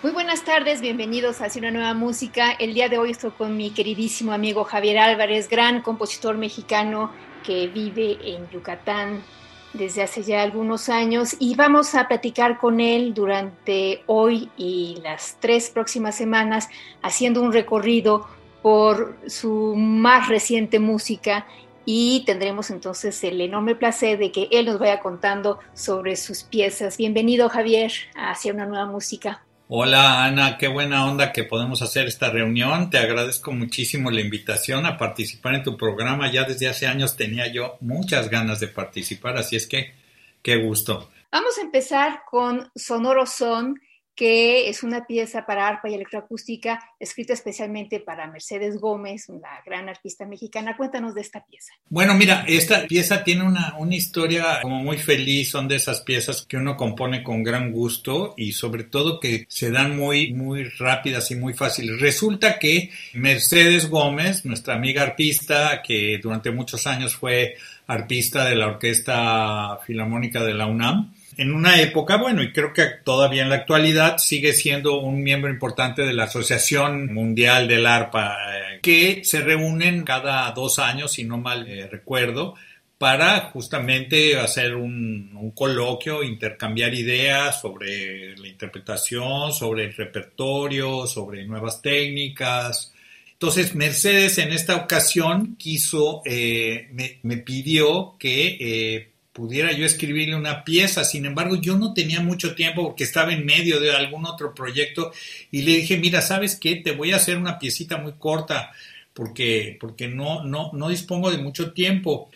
Muy buenas tardes, bienvenidos a Hacia una nueva música. El día de hoy estoy con mi queridísimo amigo Javier Álvarez, gran compositor mexicano que vive en Yucatán desde hace ya algunos años y vamos a platicar con él durante hoy y las tres próximas semanas haciendo un recorrido por su más reciente música y tendremos entonces el enorme placer de que él nos vaya contando sobre sus piezas. Bienvenido Javier hacia una nueva música. Hola Ana, qué buena onda que podemos hacer esta reunión. Te agradezco muchísimo la invitación a participar en tu programa. Ya desde hace años tenía yo muchas ganas de participar, así es que qué gusto. Vamos a empezar con Sonoro Son, que es una pieza para arpa y electroacústica escrita especialmente para Mercedes Gómez, una gran artista mexicana. Cuéntanos de esta pieza. Bueno, mira, esta pieza tiene una, una historia como muy feliz, son de esas piezas que uno compone con gran gusto y sobre todo que se dan muy, muy rápidas y muy fáciles. Resulta que Mercedes Gómez, nuestra amiga arpista, que durante muchos años fue arpista de la Orquesta Filarmónica de la UNAM, en una época, bueno, y creo que todavía en la actualidad sigue siendo un miembro importante de la Asociación Mundial del ARPA, eh, que se reúnen cada dos años, si no mal eh, recuerdo, para justamente hacer un, coloquio, intercambiar ideas sobre la interpretación, sobre el repertorio, sobre nuevas técnicas. Entonces, Mercedes en esta ocasión quiso, eh, me, pidió que pudiera yo escribirle una pieza. Sin embargo, yo no tenía mucho tiempo porque estaba en medio de algún otro proyecto y le dije, mira, ¿sabes qué? Te voy a hacer una piecita muy corta porque, porque no, no, no dispongo de mucho tiempo.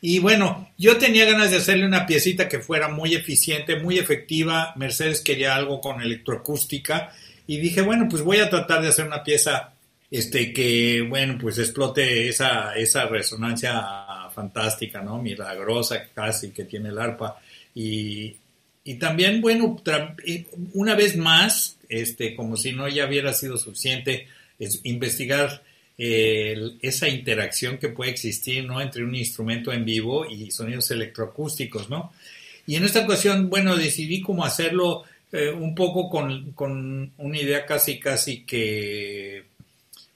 Y bueno, yo tenía ganas de hacerle una piecita que fuera muy eficiente, muy efectiva. Mercedes quería algo con electroacústica y dije, bueno, pues voy a tratar de hacer una pieza este que bueno pues explote esa, esa resonancia fantástica, ¿no? Milagrosa casi que tiene el arpa. Y, y también, bueno, una vez más, este, como si no ya hubiera sido suficiente, es investigar eh, esa interacción que puede existir, ¿no? Entre un instrumento en vivo y sonidos electroacústicos, ¿no? Y en esta ocasión, bueno, decidí cómo hacerlo eh, un poco con, con una idea casi, casi que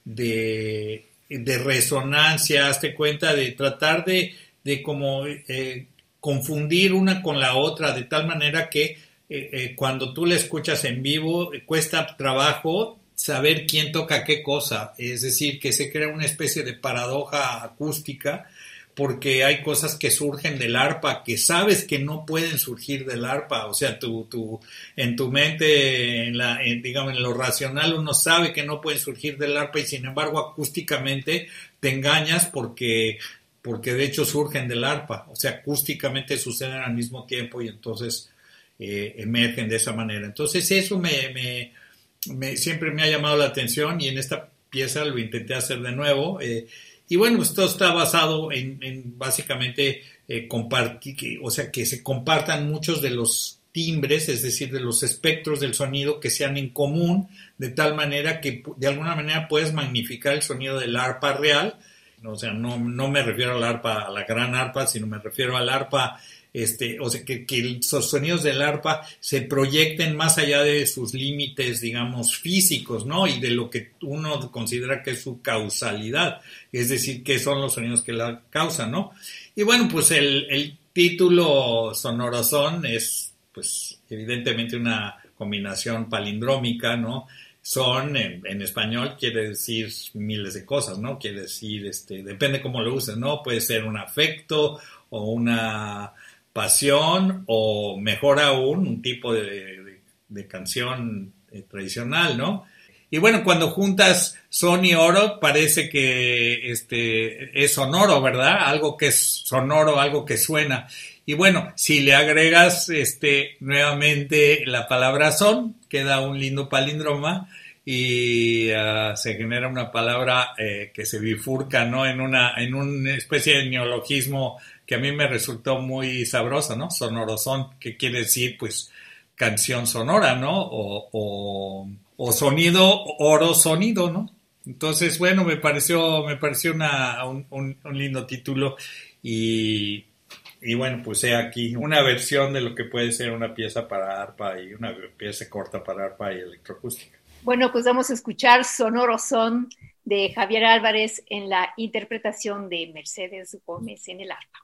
de, de resonancia, hazte cuenta, de tratar de, de como eh, confundir una con la otra, de tal manera que eh, eh, cuando tú la escuchas en vivo cuesta trabajo saber quién toca qué cosa, es decir, que se crea una especie de paradoja acústica porque hay cosas que surgen del arpa que sabes que no pueden surgir del arpa, o sea, tu, tu, en tu mente, digamos, en lo racional uno sabe que no pueden surgir del arpa y sin embargo acústicamente te engañas porque, porque de hecho surgen del arpa, o sea, acústicamente suceden al mismo tiempo y entonces eh, emergen de esa manera. Entonces eso me, me, me, siempre me ha llamado la atención y en esta pieza lo intenté hacer de nuevo. Eh, y bueno, esto pues, está basado en, básicamente eh, compartir, o sea, que se compartan muchos de los timbres, es decir, de los espectros del sonido que sean en común, de tal manera que de alguna manera puedes magnificar el sonido del arpa real, o sea, no, no me refiero al arpa, a la gran arpa, sino me refiero al arpa este, o sea, que, que, los sonidos del arpa se proyecten más allá de sus límites, digamos, físicos, ¿no? Y de lo que uno considera que es su causalidad, es decir, que son los sonidos que la causan, ¿no? Y bueno, pues el, el título Sonorozón es, pues, evidentemente una combinación palindrómica, ¿no? Son, en, español quiere decir miles de cosas, ¿no? Quiere decir, este, depende cómo lo uses, ¿no? Puede ser un afecto o una pasión o mejor aún un tipo de, canción eh, tradicional, ¿no? Y bueno, cuando juntas son y oro, parece que este, es sonoro, ¿verdad? Algo que es sonoro, algo que suena. Y bueno, si le agregas este, nuevamente la palabra son, queda un lindo palíndroma y ah, se genera una palabra eh, que se bifurca, ¿no? En una, en una especie de neologismo que a mí me resultó muy sabrosa, ¿no? Sonorosón, que quiere decir, pues, canción sonora, ¿no? O, o, sonido, oro sonido, ¿no? Entonces, bueno, me pareció, me pareció una, un, un, lindo título y, y, bueno, pues he aquí una versión de lo que puede ser una pieza para arpa y una pieza corta para arpa y electroacústica. Bueno, pues vamos a escuchar Sonoro Son de Javier Álvarez en la interpretación de Mercedes Gómez en el arpa.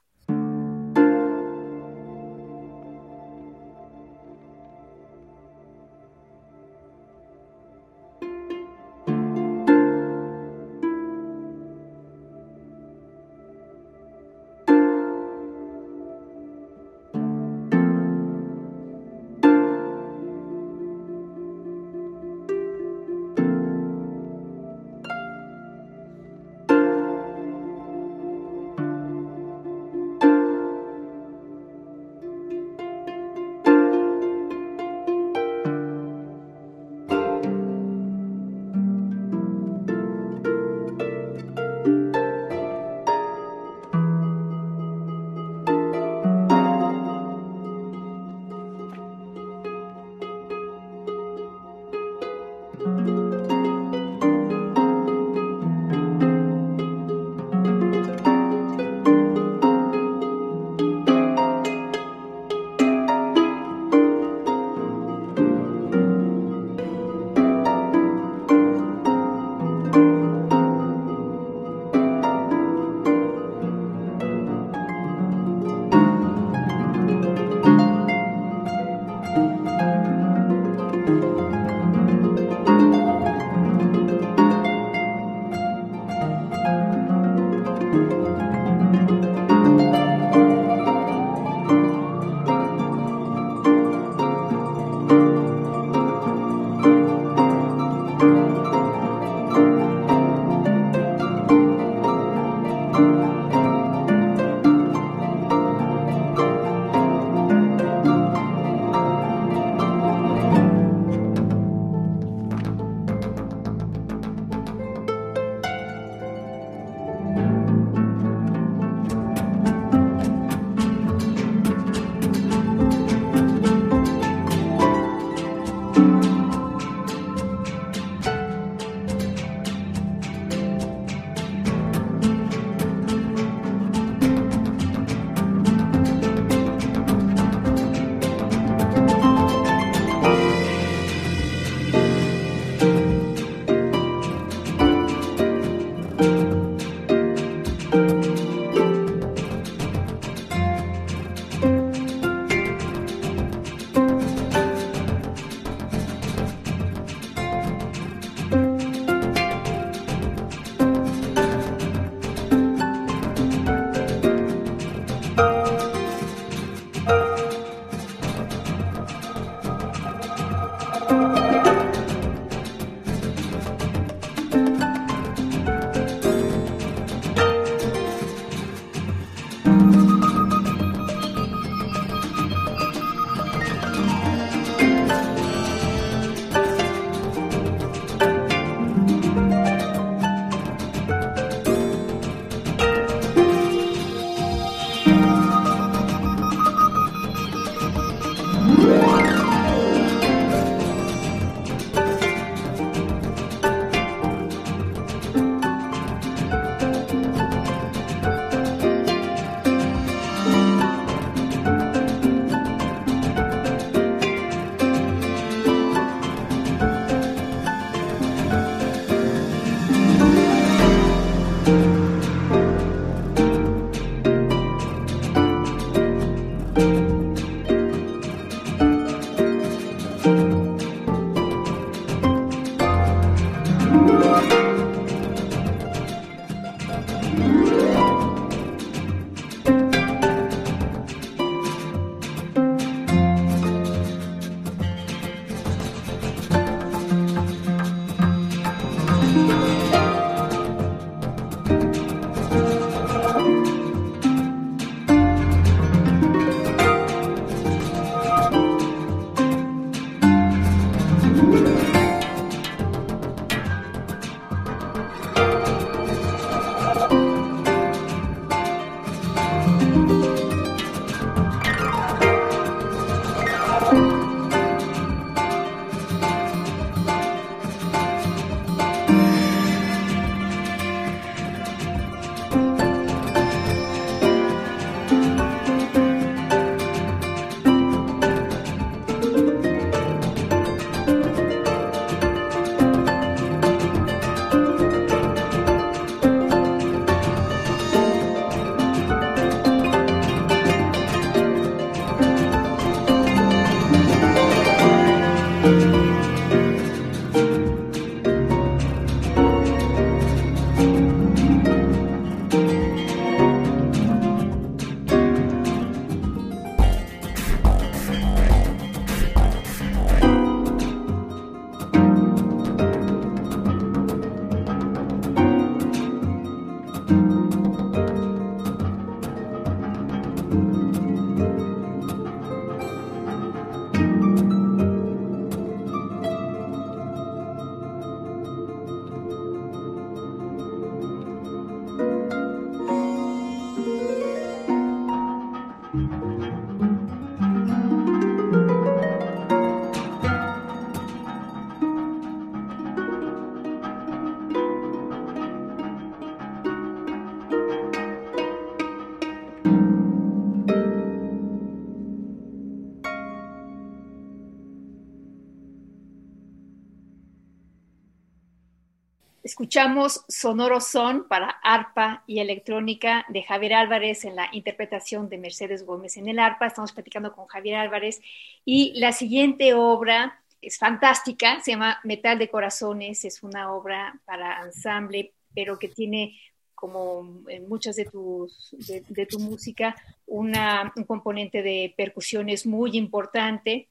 Escuchamos Sonoro Son para arpa y electrónica de Javier Álvarez en la interpretación de Mercedes Gómez en el arpa. Estamos platicando con Javier Álvarez y la siguiente obra es fantástica, se llama Metal de Corazones, es una obra para ensamble, pero que tiene como en muchas de, tus, de, tu música, una, un componente de percusiones muy importante.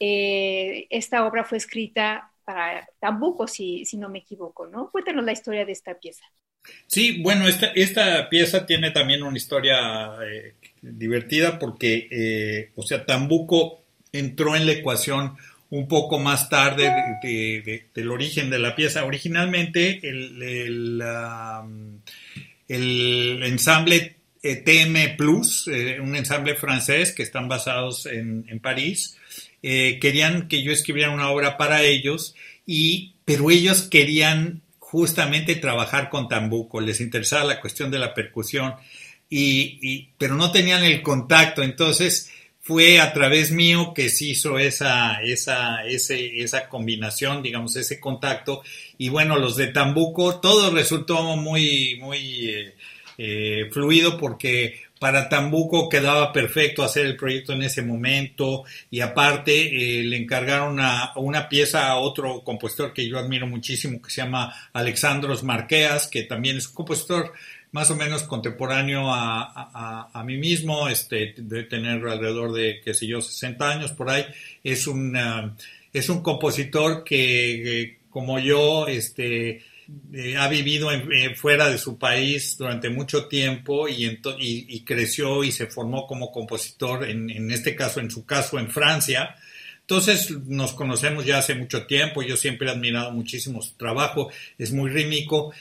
Eh, esta obra fue escrita para Tambuco, si, no me equivoco, ¿no? Cuéntanos la historia de esta pieza. Sí, bueno, esta, pieza tiene también una historia eh, divertida porque, eh, o sea, Tambuco entró en la ecuación un poco más tarde del origen de la pieza. Originalmente el, ensamble eh, TM Plus, un ensamble francés que están basados en París, eh, querían que yo escribiera una obra para ellos, y, pero ellos querían justamente trabajar con tambuco, les interesaba la cuestión de la percusión, y, pero no tenían el contacto, entonces fue a través mío que se hizo esa, esa, ese, esa combinación, digamos, ese contacto, y bueno, los de Tambuco, todo resultó muy, muy eh, eh, fluido porque para Tambuco quedaba perfecto hacer el proyecto en ese momento y aparte eh, le encargaron a, una pieza a otro compositor que yo admiro muchísimo que se llama Alexandros Marqueas, que también es un compositor más o menos contemporáneo a, mí mismo, este, de tener alrededor de, qué sé yo, 60 años por ahí. Es un, es un compositor que, como yo, este, eh, ha vivido eh, fuera de su país durante mucho tiempo y, y, creció y se formó como compositor, en, este caso, en su caso, en Francia. Entonces nos conocemos ya hace mucho tiempo, yo siempre he admirado muchísimo su trabajo, es muy rítmico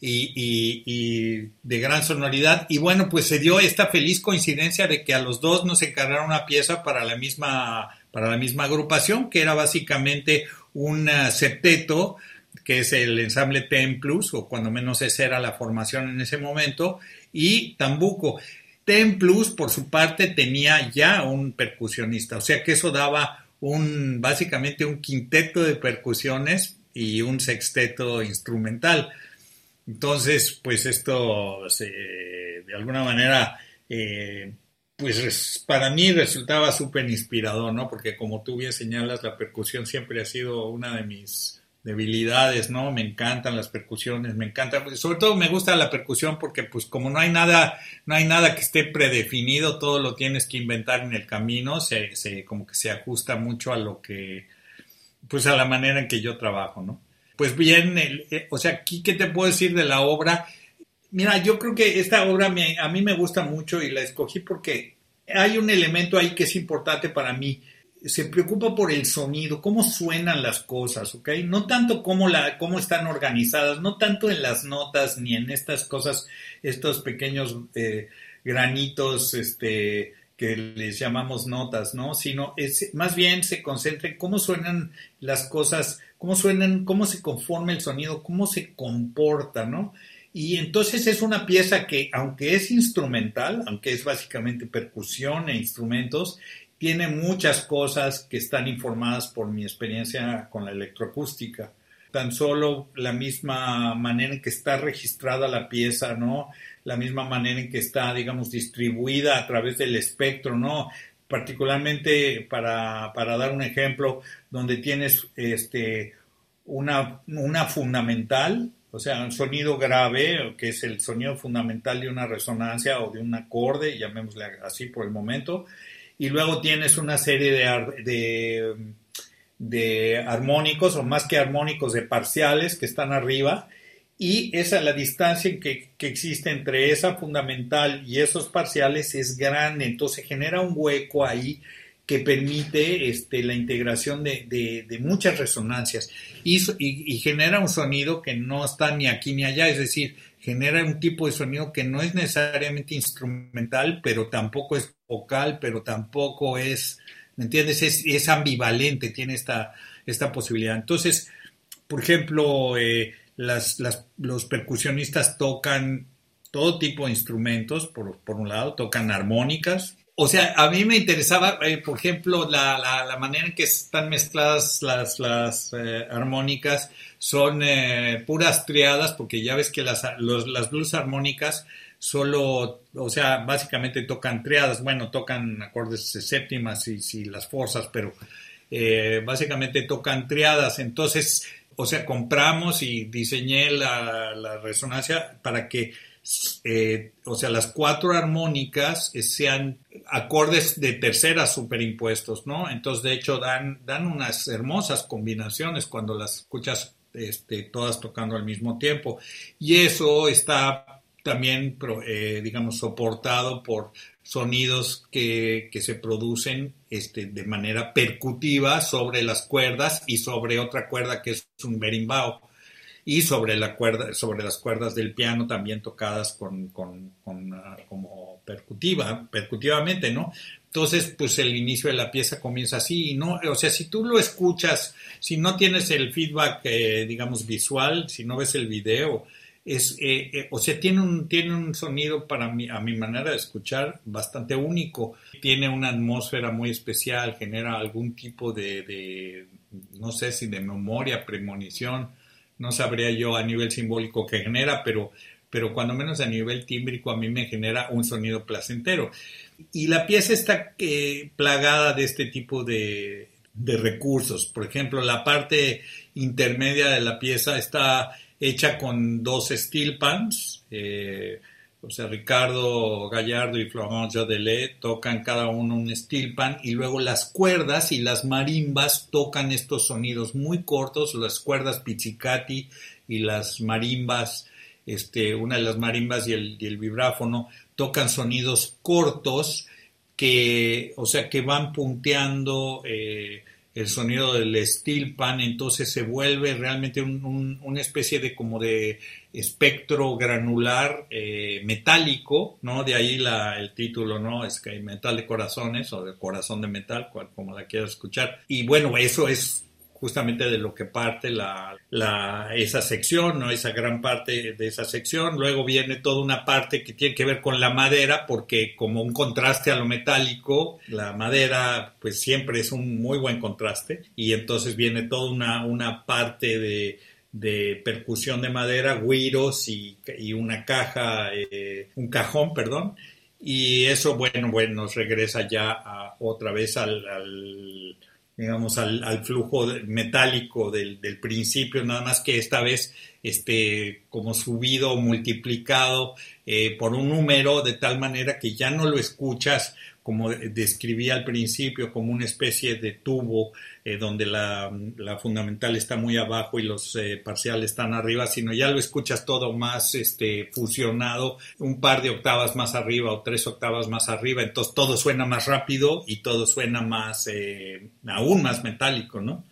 y, y, de gran sonoridad. Y bueno, pues se dio esta feliz coincidencia de que a los dos nos encargaron una pieza para la misma, para la misma agrupación, que era básicamente un septeto que es el ensamble Templus, o cuando menos esa era la formación en ese momento, y Tambuco. Templus, por su parte, tenía ya un percusionista, o sea que eso daba un, básicamente un quinteto de percusiones y un sexteto instrumental. Entonces, pues esto de alguna manera, eh, pues para mí resultaba súper inspirador, ¿no? Porque como tú bien señalas, la percusión siempre ha sido una de mis debilidades, ¿no? Me encantan las percusiones, me encanta, sobre todo me gusta la percusión porque pues como no hay nada, no hay nada que esté predefinido, todo lo tienes que inventar en el camino, se, se como que se ajusta mucho a lo que, pues a la manera en que yo trabajo, ¿no? Pues bien, eh, o sea, aquí, ¿qué te puedo decir de la obra? Mira, yo creo que esta obra me, a mí me gusta mucho y la escogí porque hay un elemento ahí que es importante para mí se preocupa por el sonido, cómo suenan las cosas, ¿ok? No tanto cómo, la, cómo están organizadas, no tanto en las notas ni en estas cosas, estos pequeños eh, granitos este, que les llamamos notas, ¿no? Sino es, más bien se concentra en cómo suenan las cosas, cómo suenan, cómo se conforma el sonido, cómo se comporta, ¿no? Y entonces es una pieza que, aunque es instrumental, aunque es básicamente percusión e instrumentos, tiene muchas cosas que están informadas por mi experiencia con la electroacústica. Tan solo la misma manera en que está registrada la pieza, ¿no? La misma manera en que está, digamos, distribuida a través del espectro, ¿no? Particularmente para, para dar un ejemplo, donde tienes este, una, una fundamental, o sea, un sonido grave, que es el sonido fundamental de una resonancia o de un acorde, llamémosle así por el momento, y luego tienes una serie de, de, armónicos o más que armónicos de parciales que están arriba y esa la distancia que, que, existe entre esa fundamental y esos parciales es grande, entonces genera un hueco ahí que permite este, la integración de, de, muchas resonancias. Y, y, genera un sonido que no está ni aquí ni allá, es decir, genera un tipo de sonido que no es necesariamente instrumental, pero tampoco es vocal, pero tampoco es, ¿me entiendes? Es, ambivalente, tiene esta, esta posibilidad. Entonces, por ejemplo, eh, las, los percusionistas tocan todo tipo de instrumentos, por, por, un lado, tocan armónicas. O sea, a mí me interesaba, eh, por ejemplo, la, la, manera en que están mezcladas las, las eh, armónicas son puras triadas, porque ya ves que las, las blues armónicas solo, o sea, básicamente tocan triadas, bueno, tocan acordes séptimas y, si las forzas, pero eh, básicamente tocan triadas. Entonces, o sea, compramos y diseñé la, resonancia para que, eh, o sea, las cuatro armónicas sean acordes de terceras superimpuestos, ¿no? Entonces, de hecho, dan, dan unas hermosas combinaciones cuando las escuchas este, todas tocando al mismo tiempo. Y eso está también, eh, digamos, soportado por sonidos que, que, se producen este, de manera percutiva sobre las cuerdas y sobre otra cuerda que es un berimbau y sobre la cuerda sobre las cuerdas del piano también tocadas con, ah, como percutiva percutivamente no entonces pues el inicio de la pieza comienza así no o sea si tú lo escuchas si no tienes el feedback eh, digamos visual si no ves el video es, eh, eh, o sea, tiene un, tiene un sonido para mí, a mi manera de escuchar, bastante único. Tiene una atmósfera muy especial, genera algún tipo de, no sé si de memoria, premonición, no sabría yo a nivel simbólico que genera, pero, pero cuando menos a nivel tímbrico a mí me genera un sonido placentero. Y la pieza está eh, plagada de este tipo de, de recursos. Por ejemplo, la parte intermedia de la pieza está hecha con dos steel pans. Eh, o sea, Ricardo Gallardo y Florent Jodelet tocan cada uno un steel pan y luego las cuerdas y las marimbas tocan estos sonidos muy cortos, las cuerdas pizzicati y las marimbas, este, una de las marimbas y el, y el vibráfono tocan sonidos cortos que, o sea, que van punteando eh, el sonido del steel pan, entonces se vuelve realmente una especie de como de espectro granular eh, metálico, ¿no? De ahí la, el título, ¿no? Es que hay metal de corazones o de corazón de metal, como la quieras escuchar. Y bueno, eso es justamente de lo que parte la, la, esa sección, ¿no? Esa gran parte de esa sección. Luego viene toda una parte que tiene que ver con la madera, porque como un contraste a lo metálico, la madera pues siempre es un muy buen contraste. Y entonces viene toda una, una parte de, de percusión de madera, guiros y, y una caja, eh, un cajón, perdón. Y eso, bueno, bueno, nos regresa ya a, otra vez al digamos, al, flujo metálico del, del, principio, nada más que esta vez este, como subido multiplicado eh, por un número de tal manera que ya no lo escuchas como describí al principio, como una especie de tubo eh, donde la, fundamental está muy abajo y los eh, parciales están arriba, sino ya lo escuchas todo más este, fusionado, un par de octavas más arriba o tres octavas más arriba, entonces todo suena más rápido y todo suena más, aún más metálico, ¿no?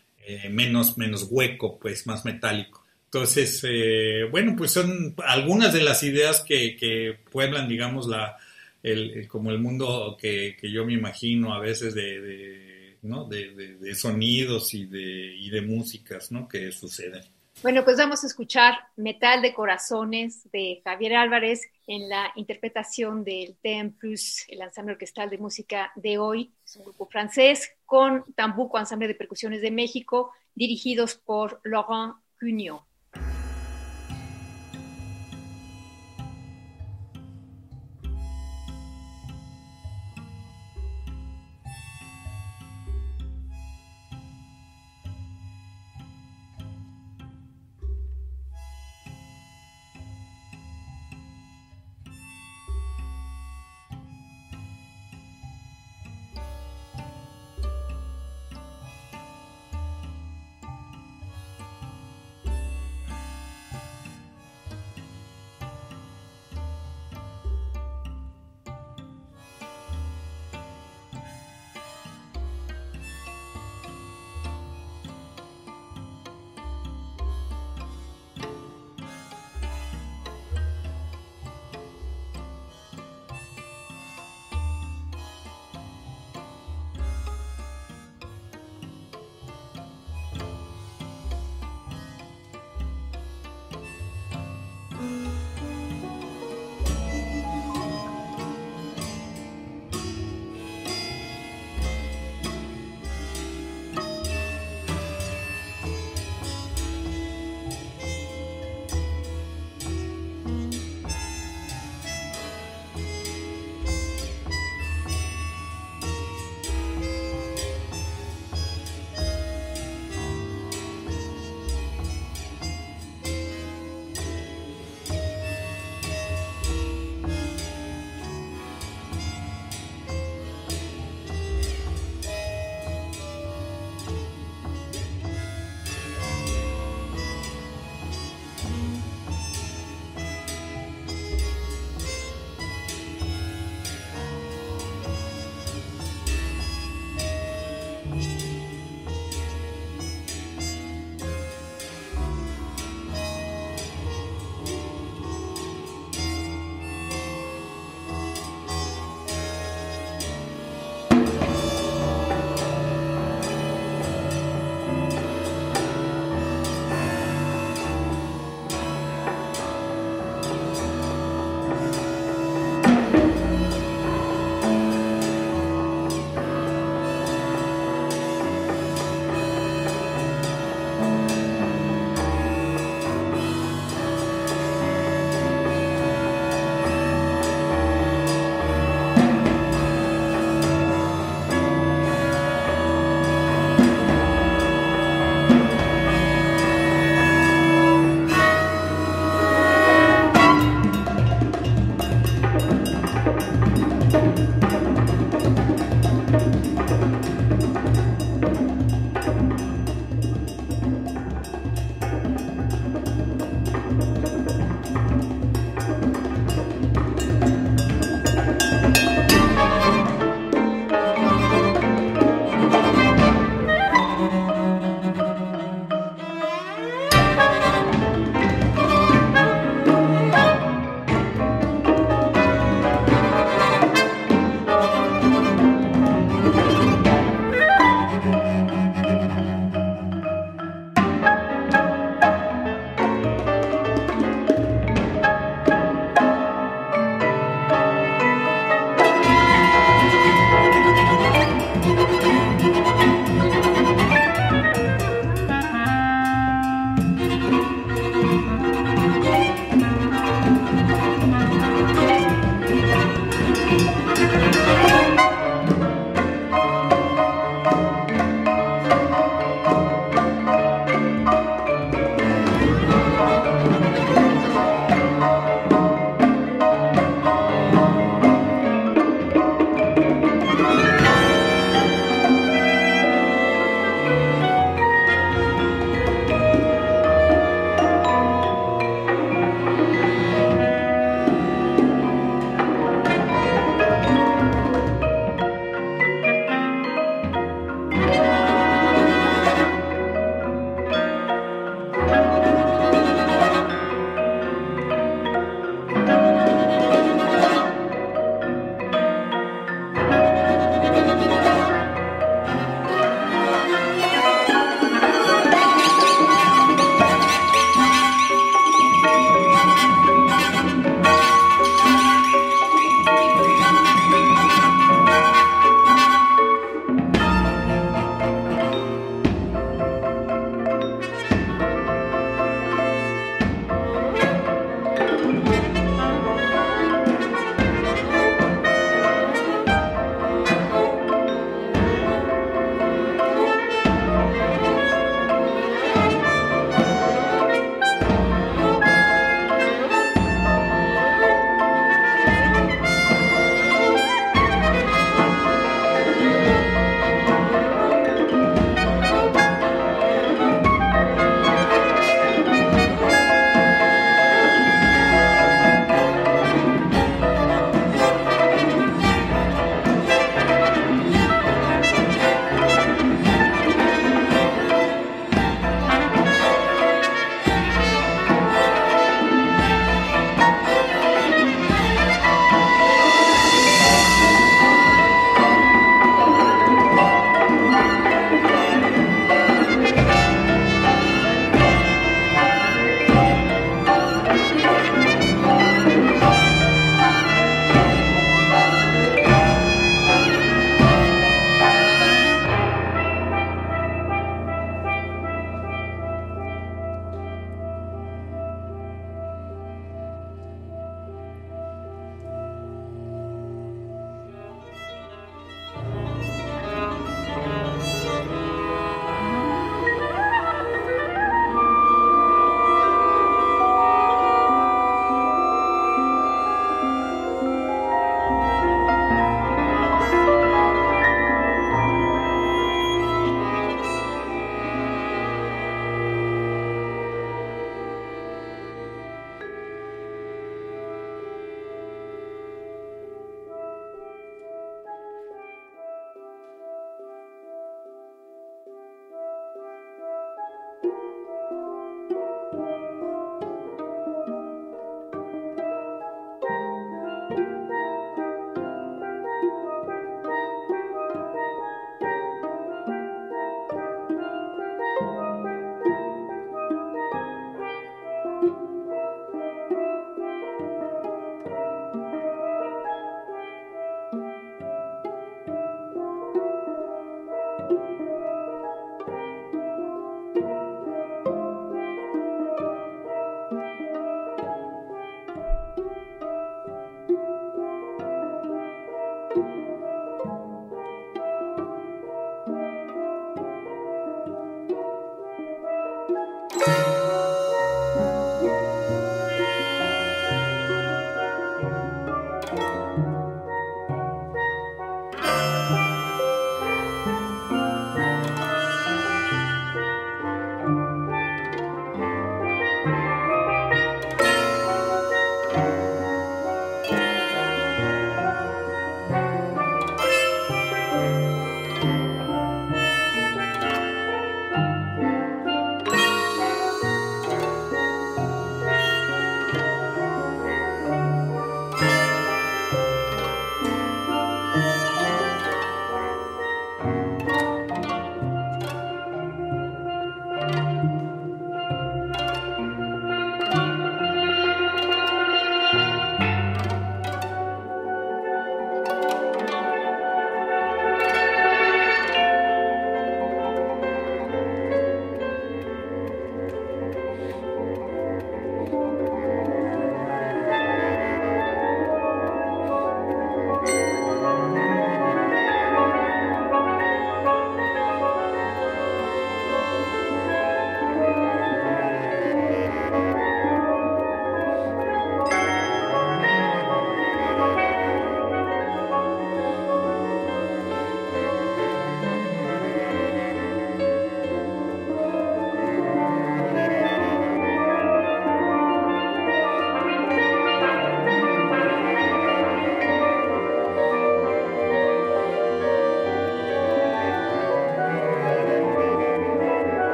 menos, menos hueco, pues más metálico. Entonces, eh, bueno, pues son algunas de las ideas que pueblan, digamos, la, el, como el mundo que, que, yo me imagino a veces de, ¿no? de, de sonidos y de, y de músicas ¿no? que suceden. Bueno, pues vamos a escuchar Metal de Corazones de Javier Álvarez en la interpretación del TEM Plus, el ensamble orquestal de música de hoy. Es un grupo francés con Tambuco, ensamble de percusiones de México, dirigidos por Laurent Cugnot.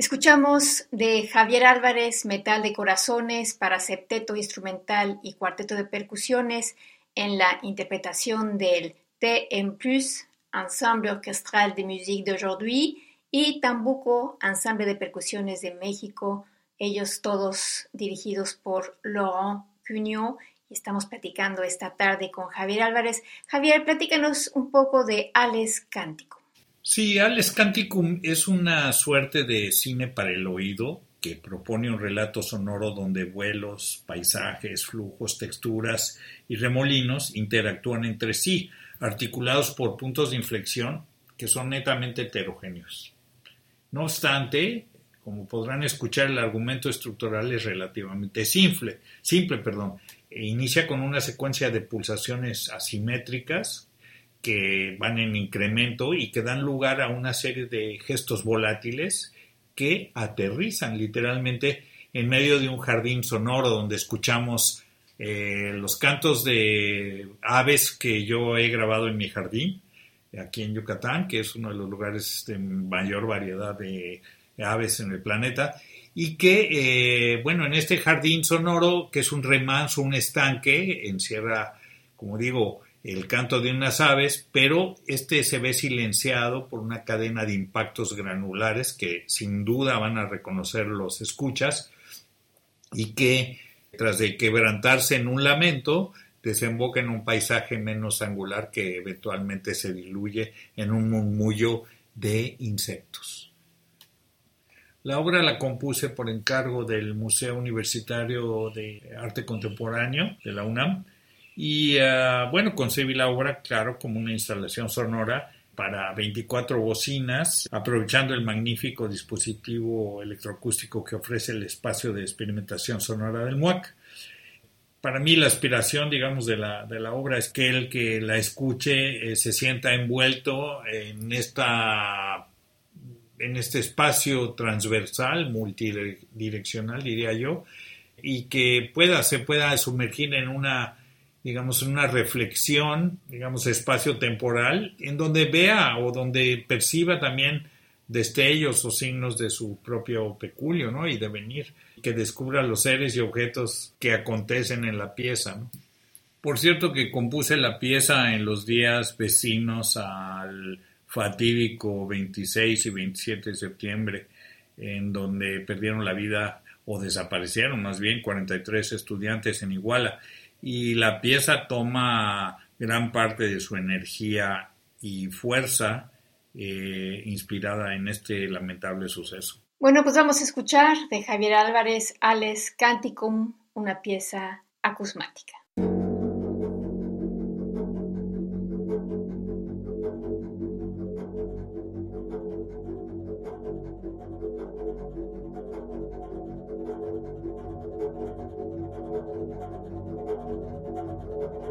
Escuchamos de Javier Álvarez Metal de Corazones para septeto instrumental y cuarteto de percusiones en la interpretación del TM Plus, Ensemble Orchestral de Musique d'Aujourd'hui, y Tambuco, Ensemble de Percusiones de México, ellos todos dirigidos por Laurent Cugnot. Y estamos platicando esta tarde con Javier Álvarez. Javier, platícanos un poco de Ales Cántico. Sí, Ales Canticum es una suerte de cine para el oído que propone un relato sonoro donde vuelos, paisajes, flujos, texturas y remolinos interactúan entre sí, articulados por puntos de inflexión que son netamente heterogéneos. No obstante, Como podrán escuchar, el argumento estructural es relativamente simple, simple perdón. E inicia con una secuencia de pulsaciones asimétricas que van en incremento y que dan lugar a una serie de gestos volátiles que aterrizan literalmente en medio de un jardín sonoro donde escuchamos eh, los cantos de aves que yo he grabado en mi jardín, aquí en Yucatán, que es uno de los lugares de mayor variedad de aves en el planeta, y que, eh, bueno, en este jardín sonoro, que es un remanso, un estanque, encierra, como digo, el canto de unas aves, pero este se ve silenciado por una cadena de impactos granulares que sin duda van a reconocer los escuchas y que tras de quebrantarse en un lamento, desemboca en un paisaje menos angular que eventualmente se diluye en un murmullo de insectos. La obra la compuse por encargo del Museo Universitario de Arte Contemporáneo de la UNAM y ah, bueno, concebí la obra, claro, como una instalación sonora para 24 bocinas, aprovechando el magnífico dispositivo electroacústico que ofrece el espacio de experimentación sonora del MUAC. Para mí la aspiración, digamos, de la, de la obra es que el que la escuche eh, se sienta envuelto en esta en este espacio transversal, multidireccional, diría yo, y que pueda, se pueda sumergir en una digamos, una reflexión, digamos, espacio-temporal, en donde vea o donde perciba también destellos o signos de su propio peculio, ¿no? Y devenir, que descubra los seres y objetos que acontecen en la pieza. Por cierto que compuse la pieza en los días vecinos al fatídico 26 y 27 de septiembre, en donde perdieron la vida o desaparecieron más bien 43 estudiantes en Iguala y la pieza toma gran parte de su energía y fuerza eh, inspirada en este lamentable suceso. Bueno, pues vamos a escuchar de Javier Álvarez Ales Canticum, una pieza acusmática. Thank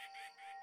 Ha ha ha!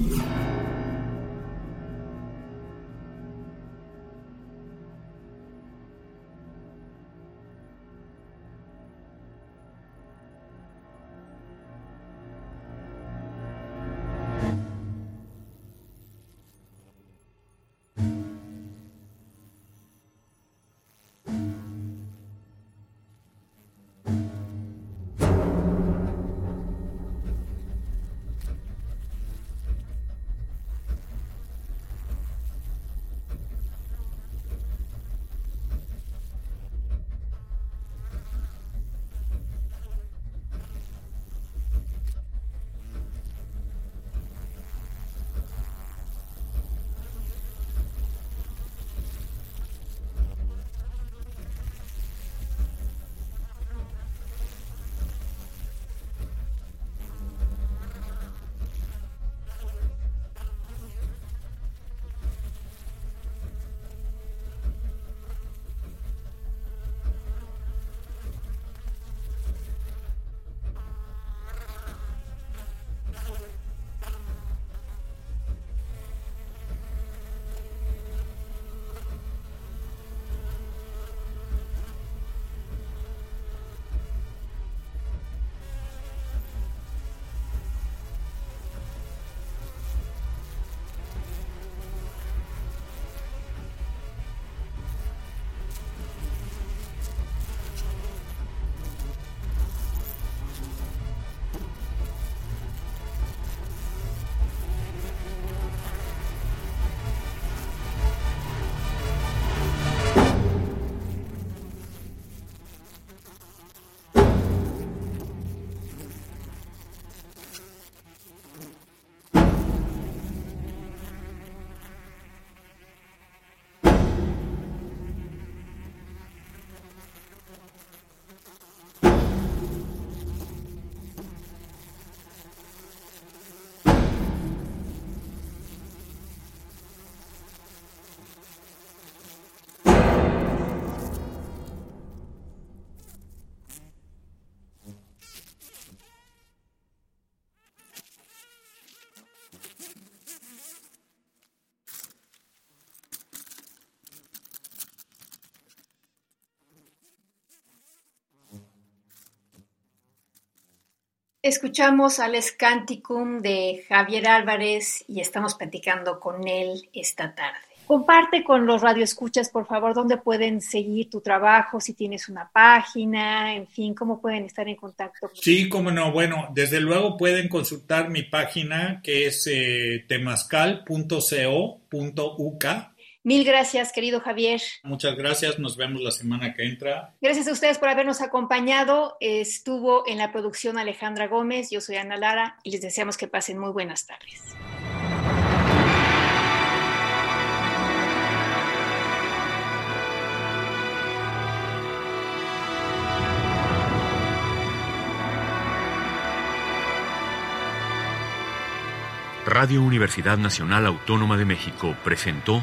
Yeah. Escuchamos al Scanticum de Javier Álvarez y estamos platicando con él esta tarde. Comparte con los radioescuchas, por favor, dónde pueden seguir tu trabajo, si tienes una página, en fin, cómo pueden estar en contacto. Sí, cómo no. Bueno, desde luego pueden consultar mi página que es eh, temascal.co.uk. Mil gracias, querido Javier. Muchas gracias, nos vemos la semana que entra. Gracias a ustedes por habernos acompañado. Estuvo en la producción Alejandra Gómez, yo soy Ana Lara y les deseamos que pasen muy buenas tardes. Radio Universidad Nacional Autónoma de México presentó